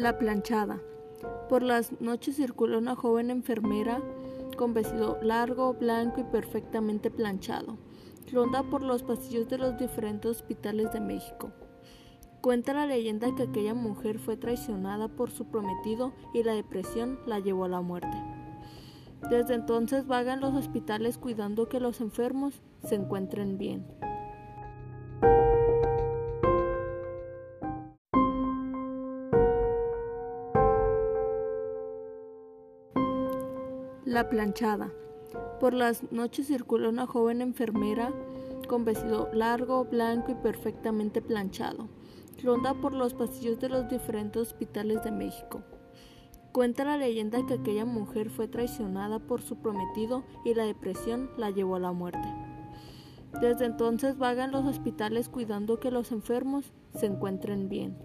La planchada. Por las noches circula una joven enfermera con vestido largo, blanco y perfectamente planchado. Ronda por los pasillos de los diferentes hospitales de México. Cuenta la leyenda que aquella mujer fue traicionada por su prometido y la depresión la llevó a la muerte. Desde entonces vaga en los hospitales cuidando que los enfermos se encuentren bien. La planchada. Por las noches circula una joven enfermera con vestido largo, blanco y perfectamente planchado. Ronda por los pasillos de los diferentes hospitales de México. Cuenta la leyenda que aquella mujer fue traicionada por su prometido y la depresión la llevó a la muerte. Desde entonces vaga en los hospitales cuidando que los enfermos se encuentren bien.